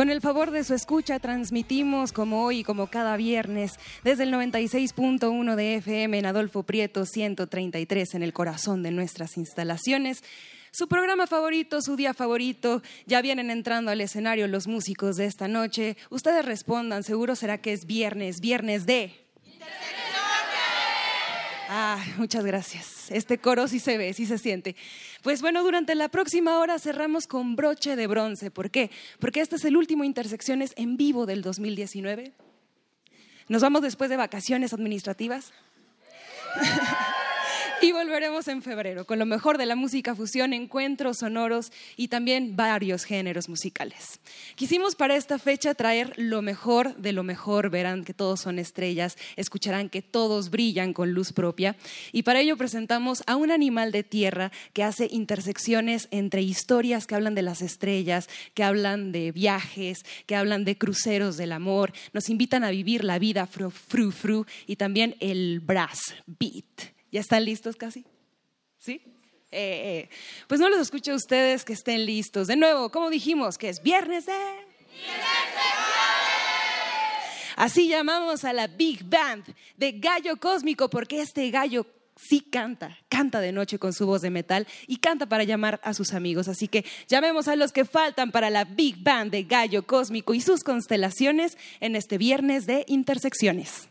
Con el favor de su escucha, transmitimos como hoy y como cada viernes desde el 96.1 de FM en Adolfo Prieto 133 en el corazón de nuestras instalaciones. Su programa favorito, su día favorito, ya vienen entrando al escenario los músicos de esta noche. Ustedes respondan, seguro será que es viernes, viernes de... Ah, muchas gracias. Este coro sí se ve, sí se siente. Pues bueno, durante la próxima hora cerramos con broche de bronce. ¿Por qué? Porque este es el último Intersecciones en vivo del 2019. Nos vamos después de vacaciones administrativas. Y volveremos en febrero con lo mejor de la música fusión, encuentros sonoros y también varios géneros musicales. Quisimos para esta fecha traer lo mejor de lo mejor. Verán que todos son estrellas, escucharán que todos brillan con luz propia. Y para ello presentamos a un animal de tierra que hace intersecciones entre historias que hablan de las estrellas, que hablan de viajes, que hablan de cruceros del amor. Nos invitan a vivir la vida fru fru, fru y también el brass beat. ¿Ya están listos casi? ¿Sí? Eh, eh. Pues no los escucho a ustedes que estén listos. De nuevo, como dijimos, que es viernes de... Así llamamos a la Big Band de Gallo Cósmico, porque este gallo sí canta, canta de noche con su voz de metal y canta para llamar a sus amigos. Así que llamemos a los que faltan para la Big Band de Gallo Cósmico y sus constelaciones en este viernes de Intersecciones.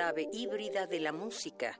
Ave híbrida de la música.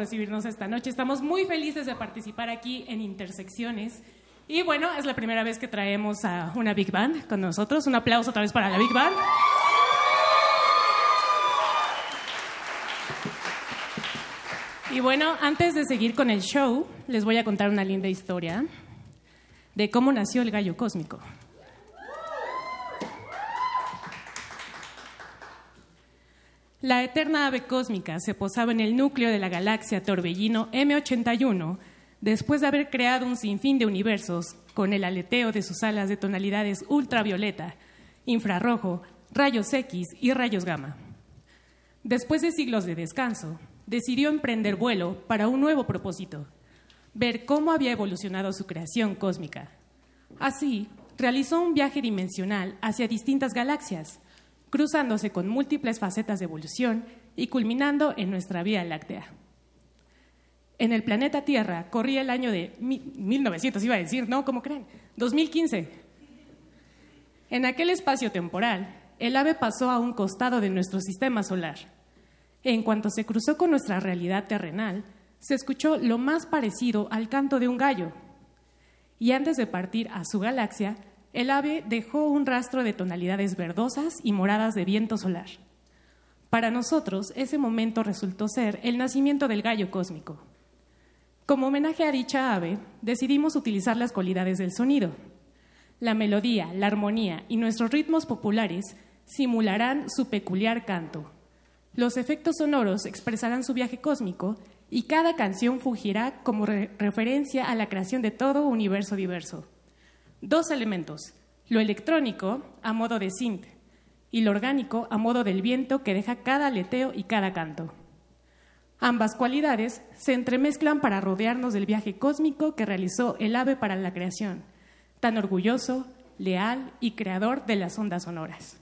Recibirnos esta noche. Estamos muy felices de participar aquí en Intersecciones. Y bueno, es la primera vez que traemos a una Big Band con nosotros. Un aplauso otra vez para la Big Band. Y bueno, antes de seguir con el show, les voy a contar una linda historia de cómo nació el gallo cósmico. La eterna ave cósmica se posaba en el núcleo de la galaxia Torbellino M81 después de haber creado un sinfín de universos con el aleteo de sus alas de tonalidades ultravioleta, infrarrojo, rayos X y rayos gamma. Después de siglos de descanso, decidió emprender vuelo para un nuevo propósito, ver cómo había evolucionado su creación cósmica. Así, realizó un viaje dimensional hacia distintas galaxias, cruzándose con múltiples facetas de evolución y culminando en nuestra Vía Láctea. En el planeta Tierra corría el año de 1900, iba a decir, ¿no? ¿Cómo creen? 2015. En aquel espacio temporal, el ave pasó a un costado de nuestro sistema solar en cuanto se cruzó con nuestra realidad terrenal, se escuchó lo más parecido al canto de un gallo. Y antes de partir a su galaxia, el ave dejó un rastro de tonalidades verdosas y moradas de viento solar. Para nosotros, ese momento resultó ser el nacimiento del gallo cósmico. Como homenaje a dicha ave, decidimos utilizar las cualidades del sonido. La melodía, la armonía y nuestros ritmos populares simularán su peculiar canto, los efectos sonoros expresarán su viaje cósmico y cada canción fugirá como referencia a la creación de todo universo diverso. Dos elementos, lo electrónico a modo de synth y lo orgánico a modo del viento que deja cada aleteo y cada canto. Ambas cualidades se entremezclan para rodearnos del viaje cósmico que realizó el ave para la creación, tan orgulloso, leal y creador de las ondas sonoras.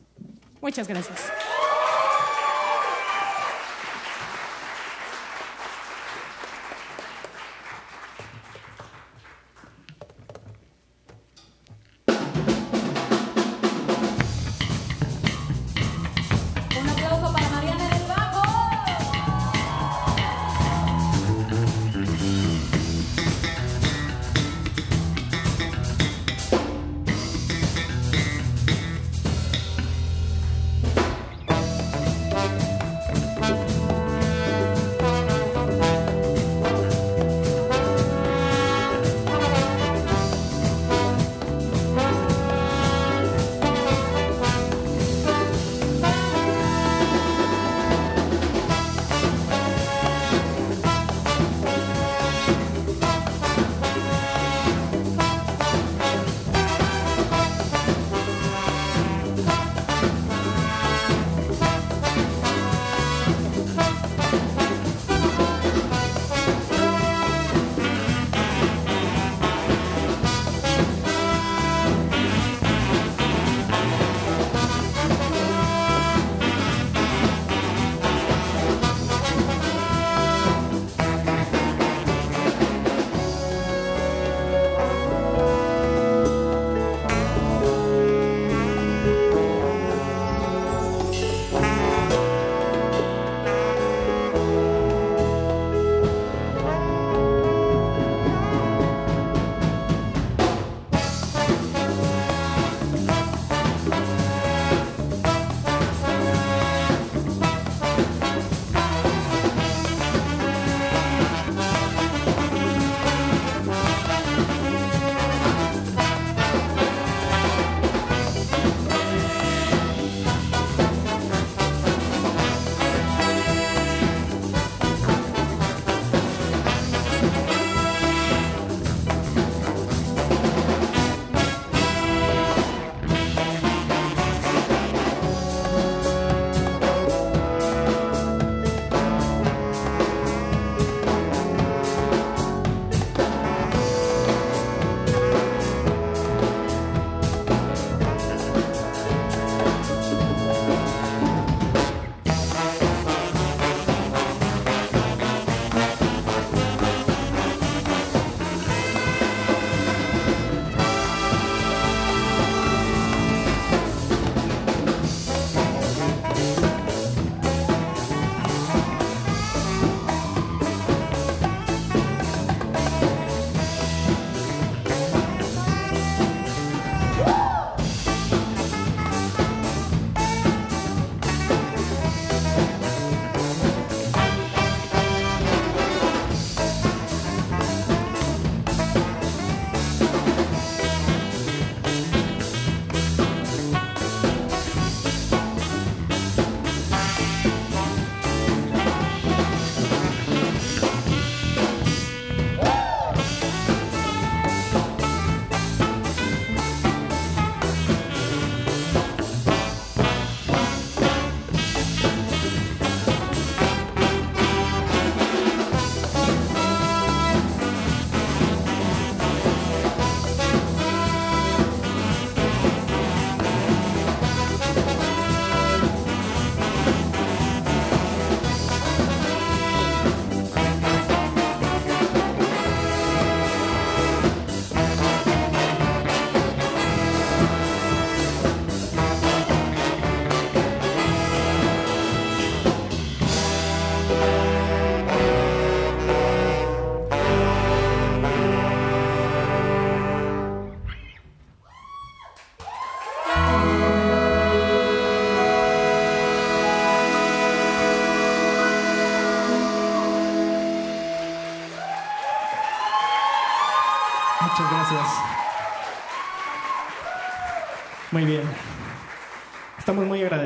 Muchas gracias.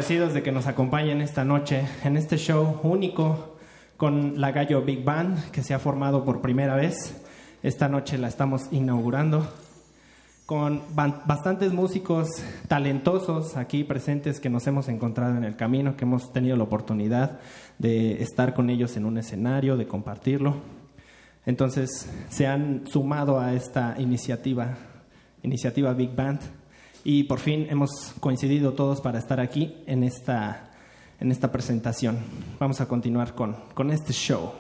Agradecidos de que nos acompañen esta noche en este show único con la Gallo Big Band que se ha formado por primera vez. Esta noche la estamos inaugurando con bastantes músicos talentosos aquí presentes que nos hemos encontrado en el camino, que hemos tenido la oportunidad de estar con ellos en un escenario, de compartirlo. Entonces se han sumado a esta iniciativa, iniciativa Big Band, y por fin hemos coincidido todos para estar aquí en esta, en esta presentación. Vamos a continuar con, con este show.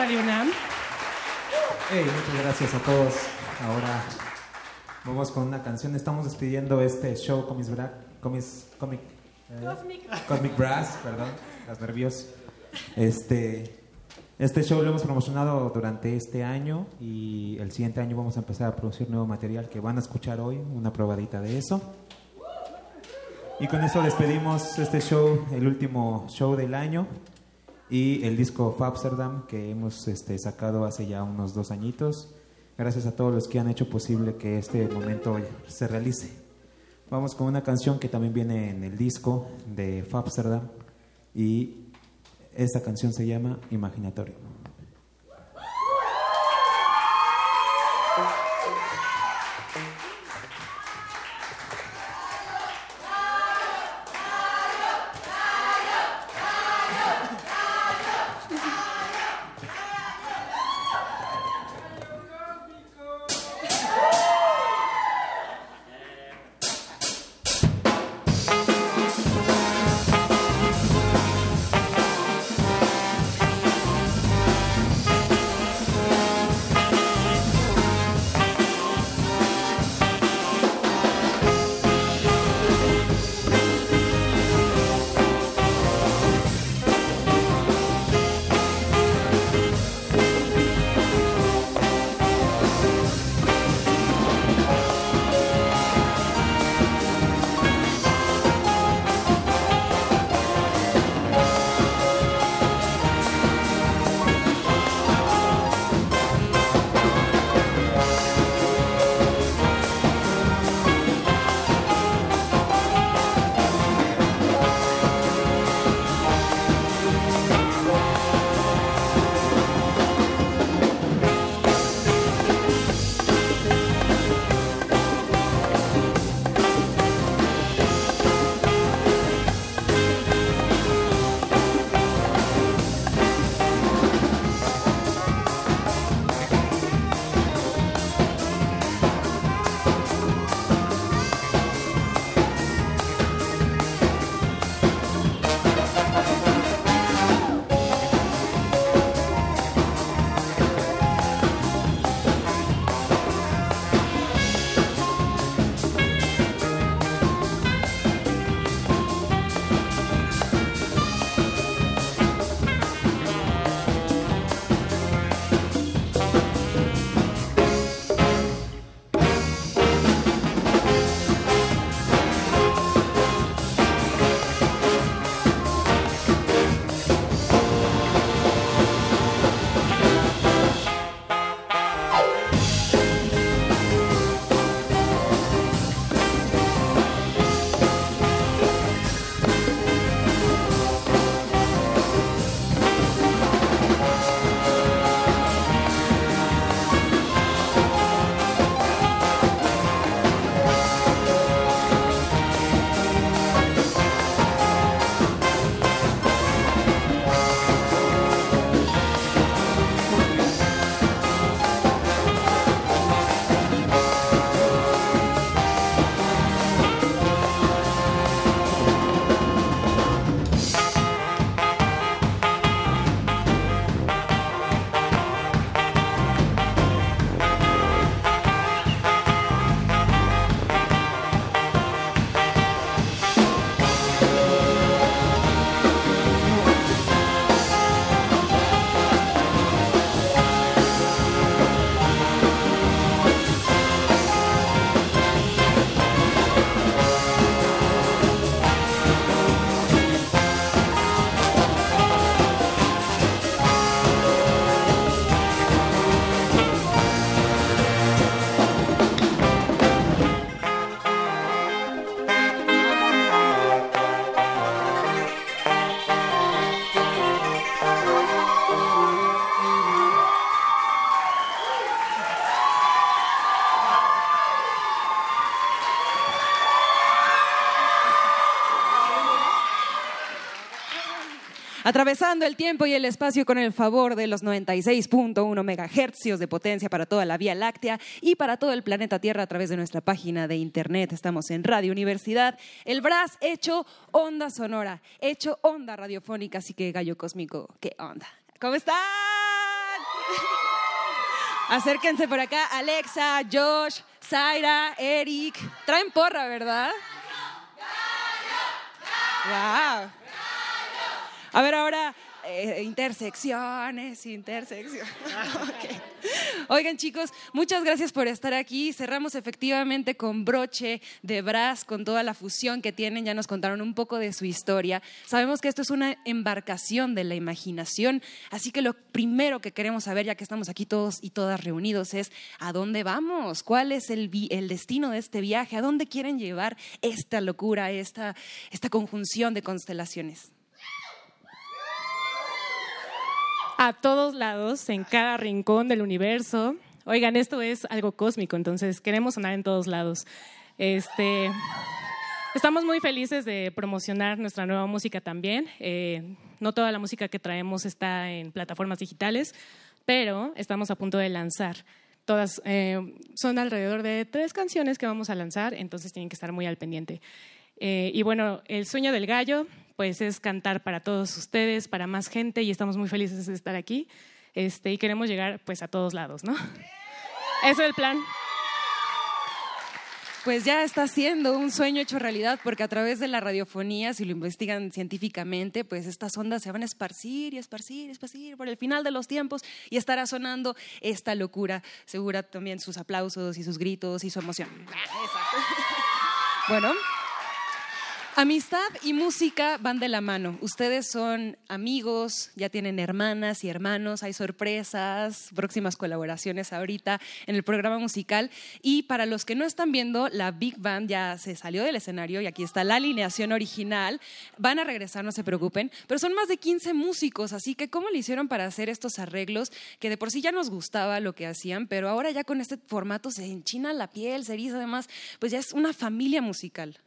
Radio UNAM. Hey, muchas gracias a todos. Ahora vamos con una canción. Estamos despidiendo este show Comics Bra Comics, Comic, eh, Cosmic Brass, perdón, los nervios. Este, este show lo hemos promocionado durante este año y el siguiente año vamos a empezar a producir nuevo material que van a escuchar hoy, una probadita de eso. Y con eso despedimos este show, el último show del año y el disco Fabsterdam que hemos este, sacado hace ya unos dos añitos. Gracias a todos los que han hecho posible que este momento se realice. Vamos con una canción que también viene en el disco de Fabsterdam y esta canción se llama Imaginatorio. Atravesando el tiempo y el espacio con el favor de los 96.1 megahercios de potencia para toda la Vía Láctea y para todo el planeta Tierra a través de nuestra página de internet. Estamos en Radio Universidad. El Brass hecho onda sonora, hecho onda radiofónica. Así que gallo cósmico, ¿qué onda? ¿Cómo están? Acérquense por acá, Alexa, Josh, Zaira, Eric. Traen porra, ¿verdad? ¡Wow! A ver, ahora, eh, intersecciones, intersecciones. Ok. Oigan chicos, muchas gracias por estar aquí. Cerramos efectivamente con broche de brass, con toda la fusión que tienen. Ya nos contaron un poco de su historia. Sabemos que esto es una embarcación de la imaginación, así que lo primero que queremos saber, ya que estamos aquí todos y todas reunidos, es ¿a dónde vamos? ¿Cuál es el, el destino de este viaje? ¿A dónde quieren llevar esta locura, esta, esta conjunción de constelaciones? A todos lados, en cada rincón del universo. Oigan, esto es algo cósmico, entonces queremos sonar en todos lados. Este, estamos muy felices de promocionar nuestra nueva música también. Eh, no toda la música que traemos está en plataformas digitales, pero estamos a punto de lanzar. Todas eh, son alrededor de tres canciones que vamos a lanzar, entonces tienen que estar muy al pendiente. Eh, y bueno, el sueño del gallo, pues es cantar para todos ustedes, para más gente, y estamos muy felices de estar aquí. Este, y queremos llegar pues a todos lados, ¿no? Ese es el plan. Pues ya está siendo un sueño hecho realidad, porque a través de la radiofonía, si lo investigan científicamente, pues estas ondas se van a esparcir y esparcir y esparcir por el final de los tiempos y estará sonando esta locura. Segura también sus aplausos y sus gritos y su emoción. Bueno, Amistad y música van de la mano. Ustedes son amigos, ya tienen hermanas y hermanos, hay sorpresas, próximas colaboraciones ahorita en el programa musical. Y para los que no están viendo, la Big Band ya se salió del escenario y aquí está la alineación original. Van a regresar, no se preocupen, pero son más de 15 músicos, así que ¿cómo le hicieron para hacer estos arreglos que de por sí ya nos gustaba lo que hacían, pero ahora ya con este formato se enchina la piel, se eriza además, pues ya es una familia musical.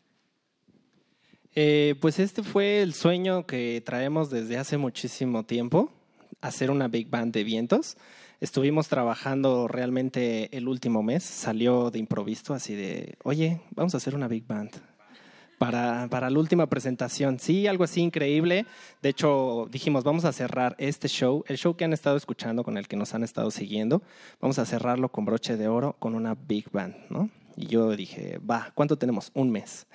Eh, pues este fue el sueño que traemos desde hace muchísimo tiempo, hacer una big band de vientos. Estuvimos trabajando realmente el último mes, salió de improviso así de, oye, vamos a hacer una big band. Para, para la última presentación, sí, algo así increíble. De hecho, dijimos, vamos a cerrar este show, el show que han estado escuchando, con el que nos han estado siguiendo, vamos a cerrarlo con broche de oro, con una big band, ¿no? Y yo dije, va, ¿cuánto tenemos? Un mes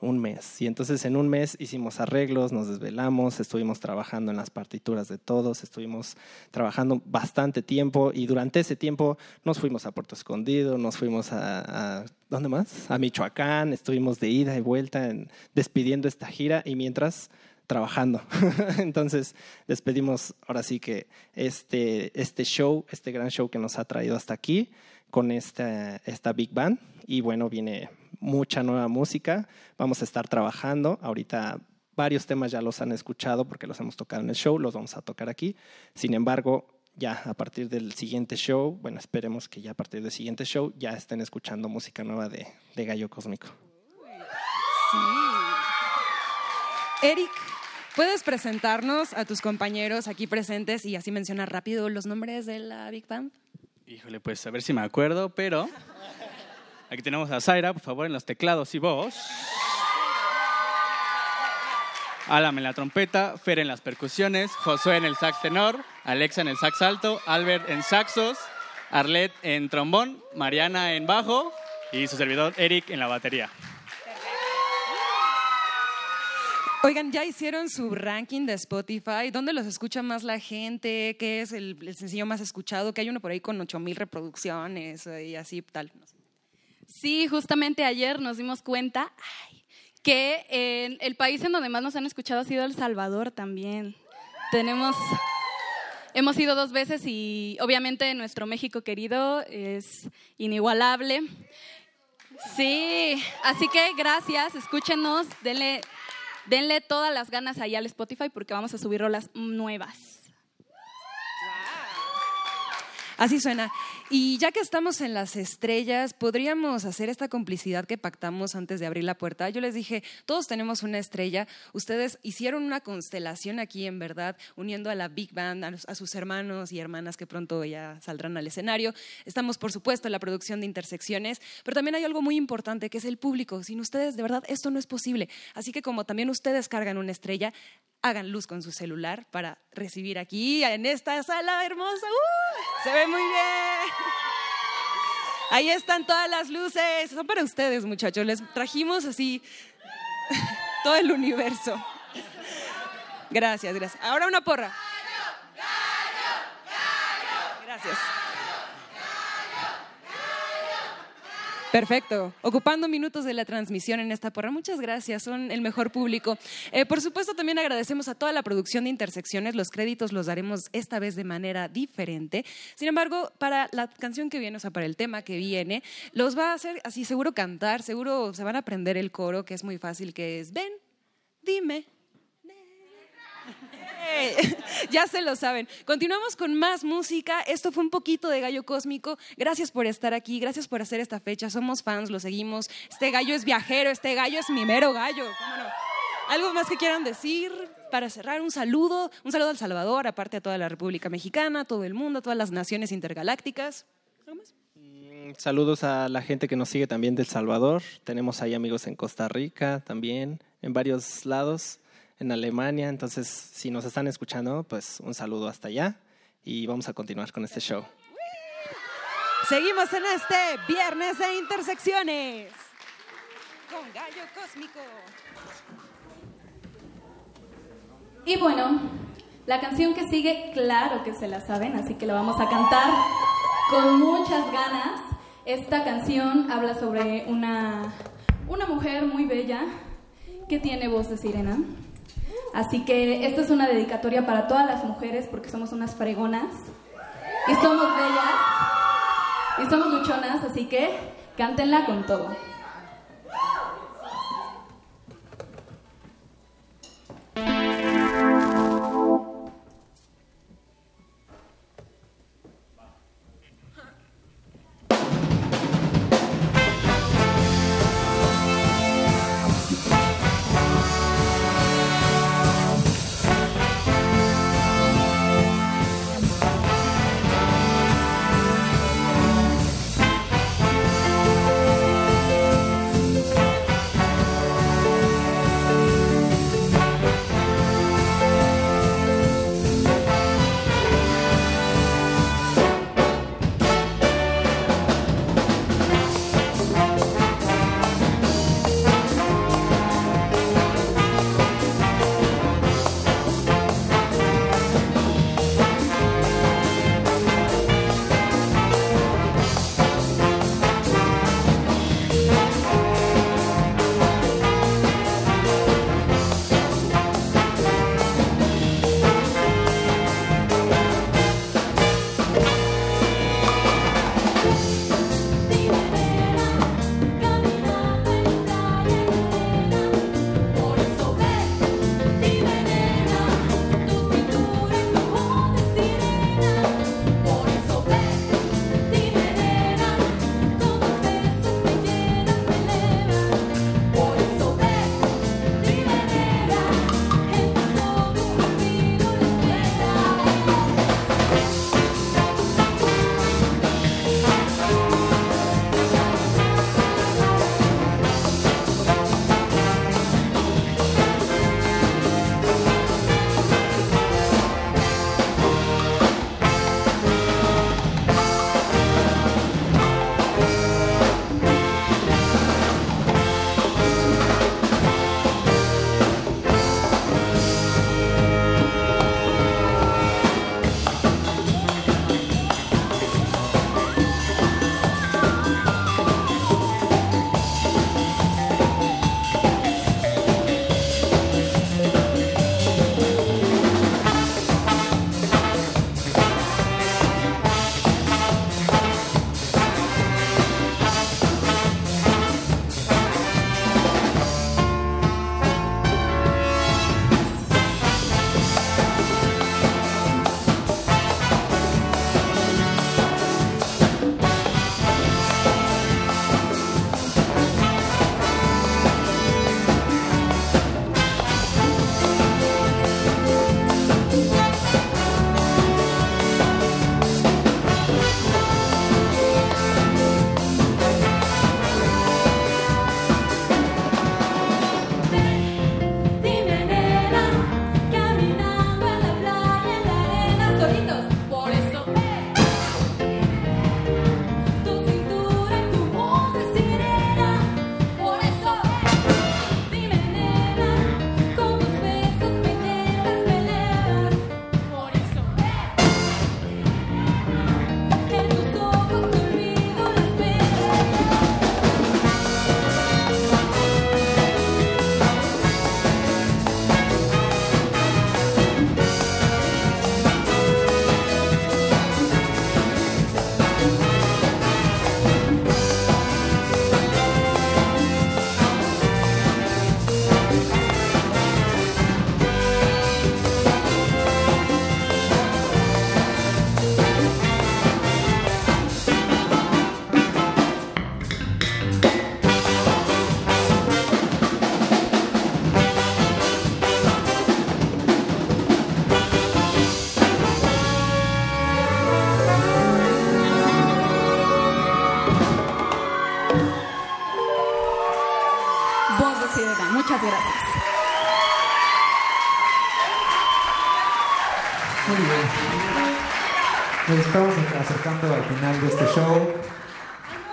un mes. Y entonces en un mes hicimos arreglos, nos desvelamos, estuvimos trabajando en las partituras de todos, estuvimos trabajando bastante tiempo y durante ese tiempo nos fuimos a Puerto Escondido, nos fuimos a, ¿dónde más? A Michoacán, estuvimos de ida y vuelta en, despidiendo esta gira y mientras trabajando. Entonces despedimos ahora sí que este, este show, este gran show que nos ha traído hasta aquí con esta, esta Big Band y bueno, viene mucha nueva música. Vamos a estar trabajando. Ahorita varios temas ya los han escuchado porque los hemos tocado en el show, los vamos a tocar aquí. Sin embargo, ya a partir del siguiente show, bueno, esperemos que ya a partir del siguiente show ya estén escuchando música nueva de, de Gallo Cósmico. Eric, ¿puedes presentarnos a tus compañeros aquí presentes y así mencionar rápido los nombres de la Big Band? Híjole, pues a ver si me acuerdo, pero aquí tenemos a Zaira, por favor, en los teclados y voz. Alam en la trompeta, Fer en las percusiones, Josué en el sax tenor, Alexa en el sax alto, Albert en saxos, Arlet en trombón, Mariana en bajo y su servidor Eric en la batería. Oigan, ya hicieron su ranking de Spotify. ¿Dónde los escucha más la gente? ¿Qué es el, sencillo más escuchado? Que hay uno por ahí con 8000 reproducciones eh, y así tal. No sé. Sí, justamente ayer nos dimos cuenta que el país en donde más nos han escuchado ha sido El Salvador también. Tenemos, hemos ido dos veces y obviamente nuestro México querido es inigualable. Sí, así que gracias, escúchenos, denle, denle todas las ganas ahí al Spotify porque vamos a subir rolas nuevas. Así suena. Y ya que estamos en las estrellas, podríamos hacer esta complicidad que pactamos antes de abrir la puerta. Yo les dije, todos tenemos una estrella. Ustedes hicieron una constelación aquí, en verdad, uniendo a la Big Band, a, sus hermanos y hermanas que pronto ya saldrán al escenario. Estamos, por supuesto, en la producción de Intersecciones, pero también hay algo muy importante que es el público. Sin ustedes, de verdad, esto no es posible. Así que como también ustedes cargan una estrella, hagan luz con su celular para recibir aquí en esta sala hermosa. ¡Uh! Se ve muy bien. Ahí están todas las luces. Son para ustedes, muchachos. Les trajimos así todo el universo. Gracias, gracias. Ahora una porra. Gracias. Perfecto. Ocupando minutos de la transmisión en esta porra. Muchas gracias. Son el mejor público. Eh, por supuesto, también agradecemos a toda la producción de Intersecciones. Los créditos los daremos esta vez de manera diferente. Sin embargo, para la canción que viene, o sea, para el tema que viene, los va a hacer así, seguro cantar, seguro se van a aprender el coro, que es muy fácil, que es, ven, dime, ya se lo saben. Continuamos con más música. Esto fue un poquito de Gallo Cósmico. Gracias por estar aquí, gracias por hacer esta fecha. Somos fans, lo seguimos. Este gallo es viajero, este gallo es mi mero gallo. ¿Algo más que quieran decir para cerrar? Un saludo, un saludo al Salvador, aparte a toda la República Mexicana, todo el mundo, a todas las naciones intergalácticas. ¿Algo más? Mm, saludos a la gente que nos sigue también del Salvador. Tenemos ahí amigos en Costa Rica también, en varios lados en Alemania. Entonces, si nos están escuchando, pues un saludo hasta allá y vamos a continuar con este show. Seguimos en este viernes de intersecciones con Gallo Cósmico. Y bueno, la canción que sigue, claro que se la saben, así que la vamos a cantar con muchas ganas. Esta canción habla sobre una, una mujer muy bella que tiene voz de sirena. Así que esta es una dedicatoria para todas las mujeres porque somos unas fregonas y somos bellas y somos luchonas, así que cántenla con todo. Final de este show.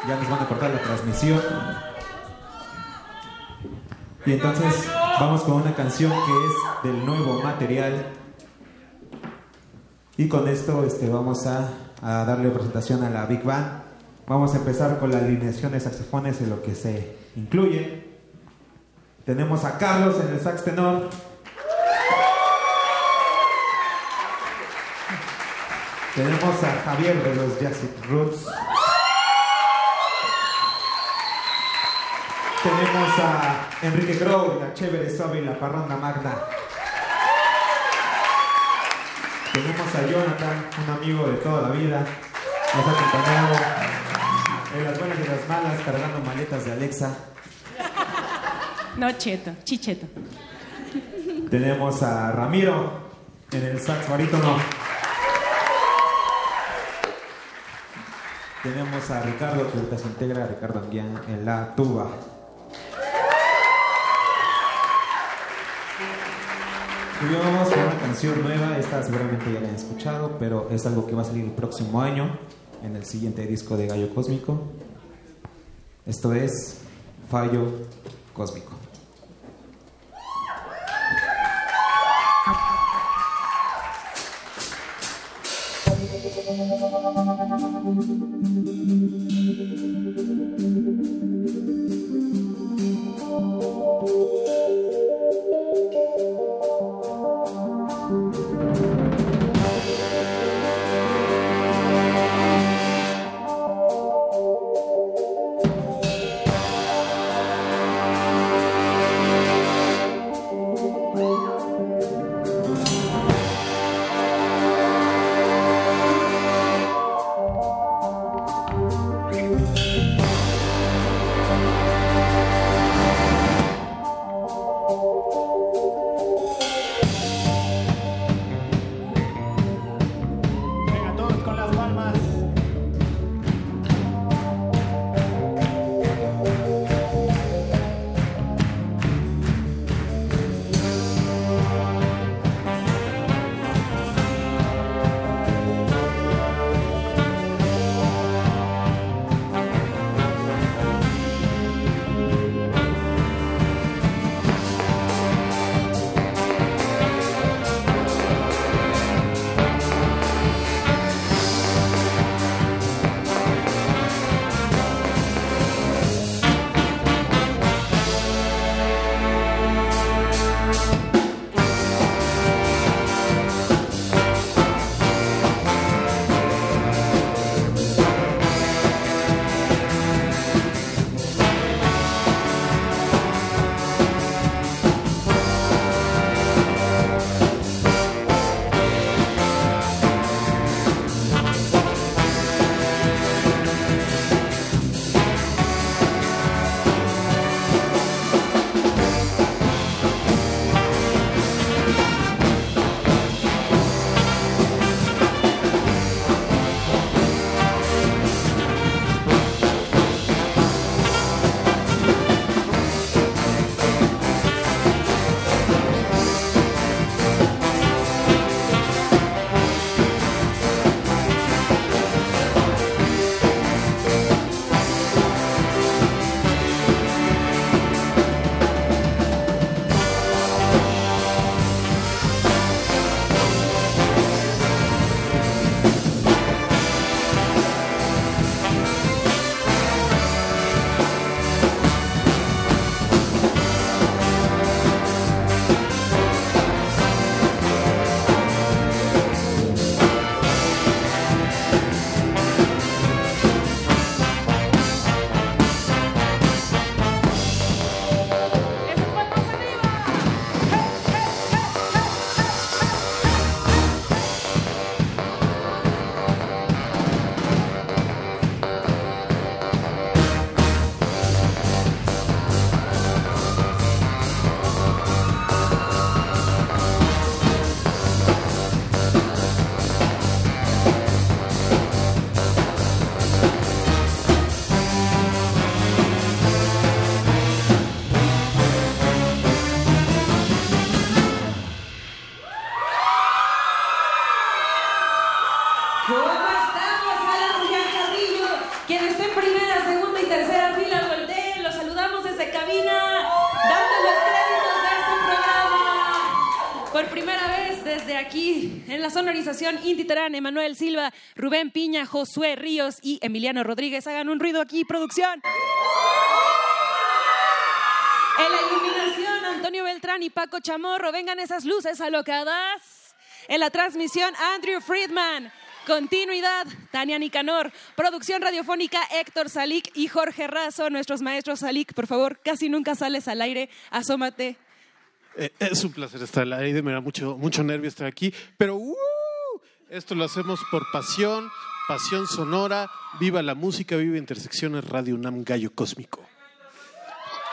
Ya nos van a cortar la transmisión. Y entonces vamos con una canción que es del nuevo material. Y con esto este, vamos a, a darle presentación a la Big Band. Vamos a empezar con la alineación de saxofones en lo que se incluye. Tenemos a Carlos en el sax tenor. Tenemos a Javier de los Jazzy Roots. Tenemos a Enrique Grow, la chévere suave y la parranda magna. Tenemos a Jonathan, un amigo de toda la vida. Nos ha acompañado en las buenas y las malas, cargando maletas de Alexa. No, cheto, chicheto. Tenemos a Ramiro en el sax barítono. Tenemos a Ricardo, que ahorita se integra, Ricardo Anguián en la tuba. Y vamos con una canción nueva, esta seguramente ya la han escuchado, pero es algo que va a salir el próximo año en el siguiente disco de Gallo Cósmico. Esto es Fallo Cósmico. Sonorización Inti Emanuel Silva, Rubén Piña, Josué Ríos y Emiliano Rodríguez. Hagan un ruido aquí, producción. En la iluminación, Antonio Beltrán y Paco Chamorro. Vengan esas luces alocadas. En la transmisión, Andrew Friedman. Continuidad, Tania Nicanor. Producción radiofónica, Héctor Salik y Jorge Razo, nuestros maestros Salik. Por favor, casi nunca sales al aire. Asómate. Eh, es un placer estar al aire, me da mucho, mucho nervio estar aquí, pero ¡uh! Esto lo hacemos por pasión, pasión sonora, viva la música, viva Intersecciones Radio UNAM Gallo Cósmico.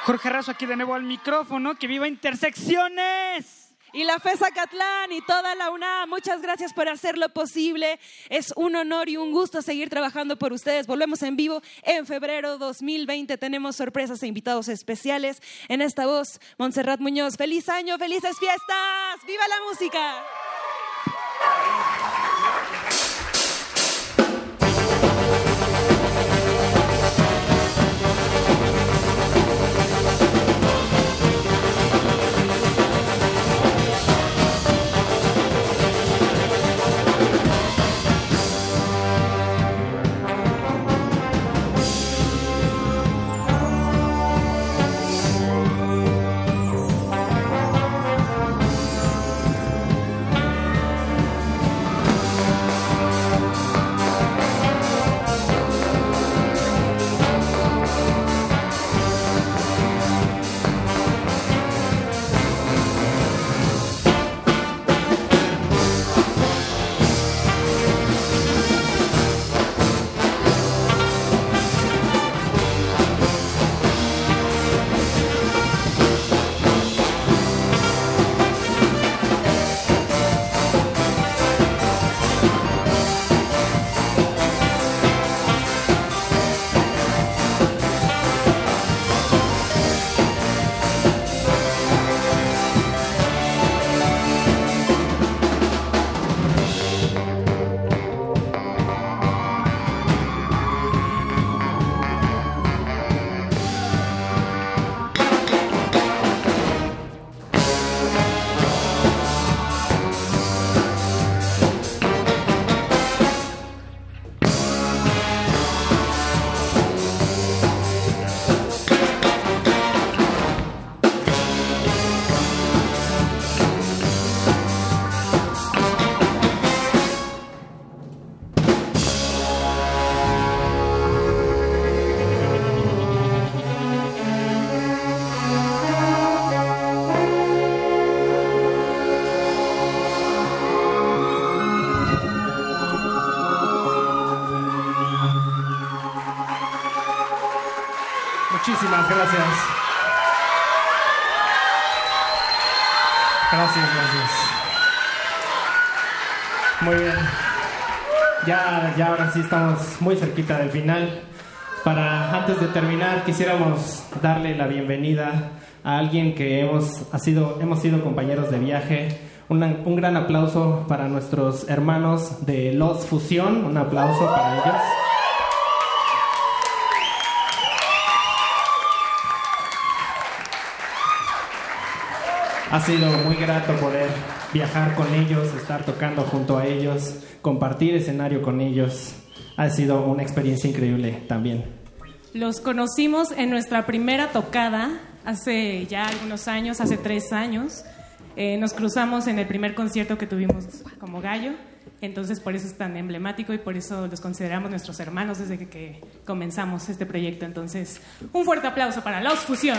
Jorge Razo aquí de nuevo al micrófono, que viva Intersecciones. Y la FESA Catlán y toda la UNAM, muchas gracias por hacerlo posible. Es un honor y un gusto seguir trabajando por ustedes. Volvemos en vivo en febrero 2020. Tenemos sorpresas e invitados especiales. En esta voz, Montserrat Muñoz. ¡Feliz año! ¡Felices fiestas! ¡Viva la música! Ya, sí estamos muy cerquita del final. Para antes de terminar, quisiéramos darle la bienvenida a alguien que hemos, ha sido, hemos sido compañeros de viaje. Una- un gran aplauso para nuestros hermanos de Los Fusión. Un aplauso para ellos. Ha sido muy grato poder viajar con ellos, estar tocando junto a ellos, compartir escenario con ellos. Ha sido una experiencia increíble también. Los conocimos en nuestra primera tocada hace ya algunos años, hace tres años. Eh, nos cruzamos en el primer concierto que tuvimos como gallo, entonces por eso es tan emblemático y por eso los consideramos nuestros hermanos desde que, que comenzamos este proyecto. Entonces, un fuerte aplauso para Los Fusión.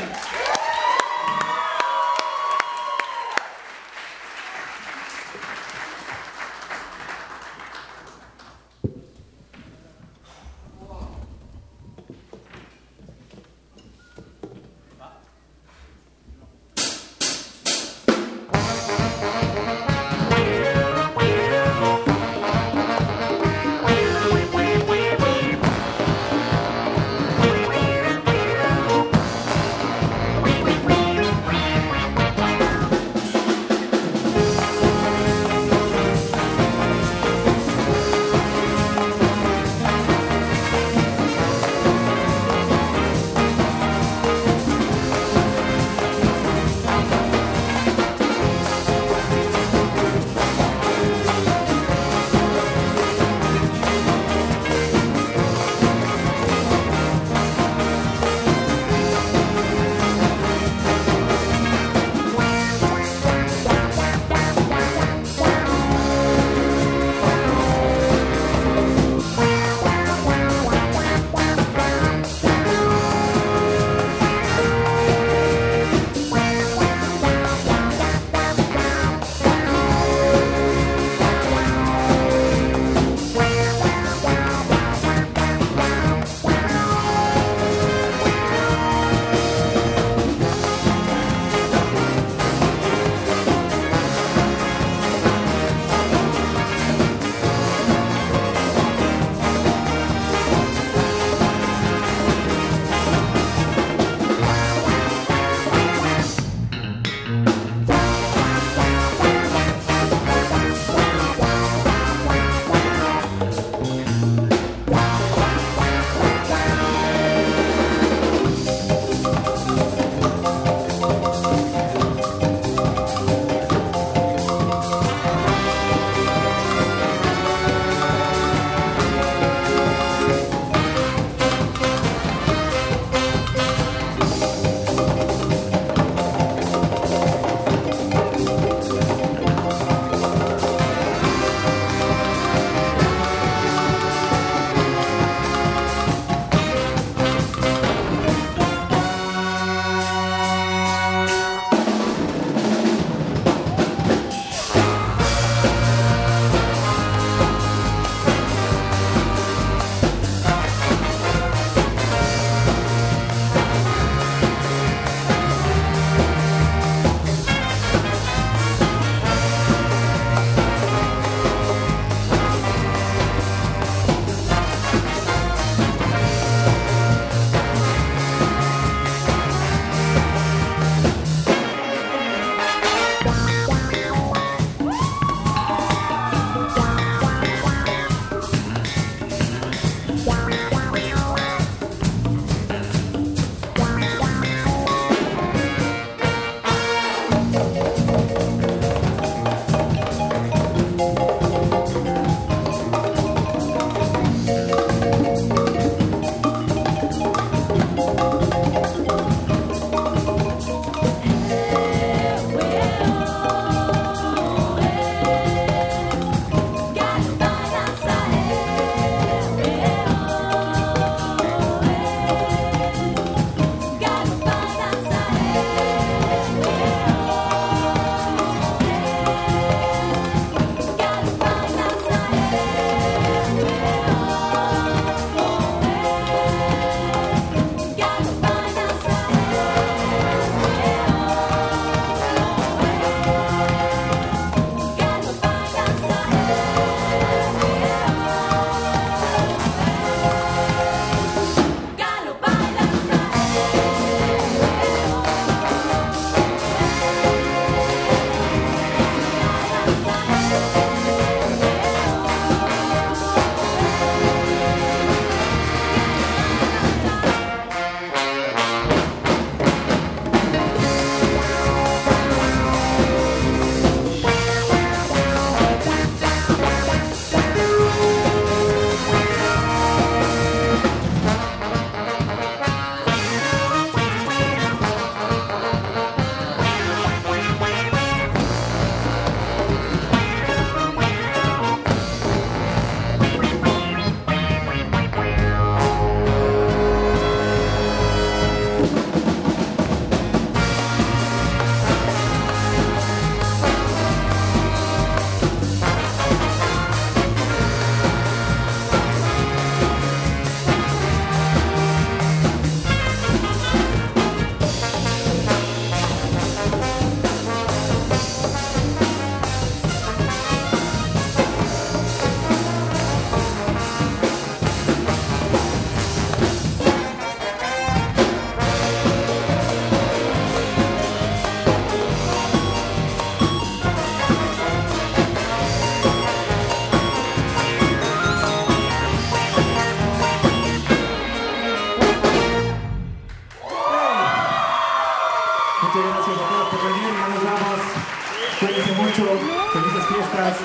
Cuídense mucho. Felices fiestas.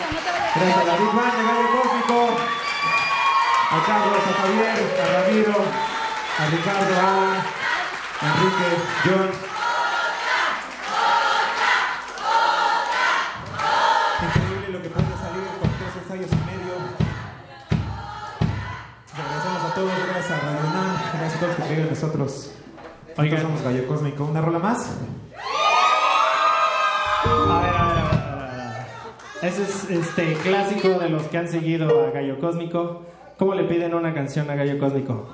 Gracias a Big Band de Gallo Cósmico. A Carlos, a Javier, a Ramiro, a Ricardo, a a Enrique, John. Increíble lo que puede salir con tres ensayos y medio. Agradecemos a todos, gracias a Radio gracias a todos los que creen en. Nosotros Este clásico de los que han seguido a Gallo Cósmico. ¿Cómo le piden una canción a Gallo Cósmico?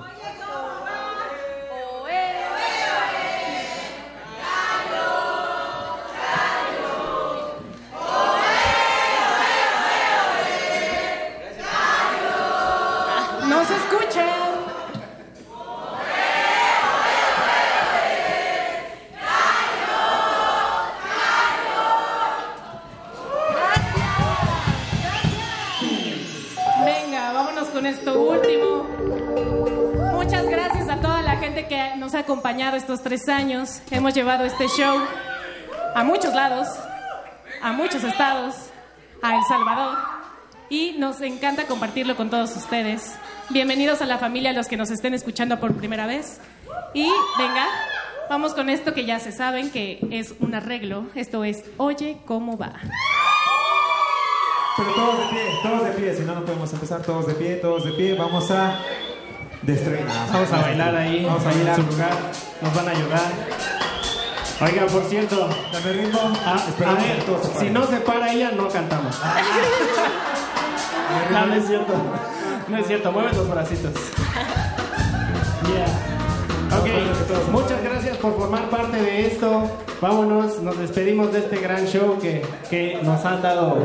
Tres años. Hemos llevado este show a muchos lados, a muchos estados, a El Salvador. Y nos encanta compartirlo con todos ustedes. Bienvenidos a la familia, los que nos estén escuchando por primera vez. Y venga, vamos con esto que ya se saben que es un arreglo. Esto es Oye cómo va. Pero todos de pie, todos de pie, si no, no podemos empezar. Todos de pie, todos de pie. Vamos a destruir. Vamos a bailar ahí, Vamos a en bailar. su lugar. Nos van a ayudar. Oiga, por cierto, Dame ritmo. a, a ver, si no se para ella, no cantamos. No, no es cierto. No es cierto, mueve los bracitos. Yeah. Ok, muchas gracias por formar parte de esto. Vámonos, nos despedimos de este gran show que, que nos han dado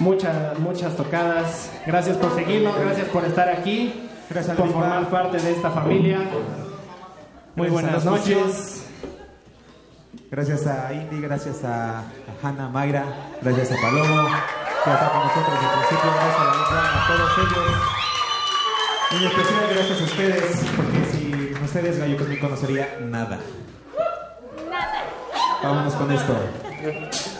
muchas, muchas tocadas. Gracias por seguirnos, gracias por estar aquí, Gracias por formar parte de esta familia. Muy buenas noches. Gracias a Indy, gracias a, Hanna Mayra, gracias a Palomo, que está con nosotros desde el principio, gracias a la a todos ellos. Y en especial gracias a ustedes, porque sin ustedes Gallo Cósmico no sería nada. Nada. Vámonos con esto.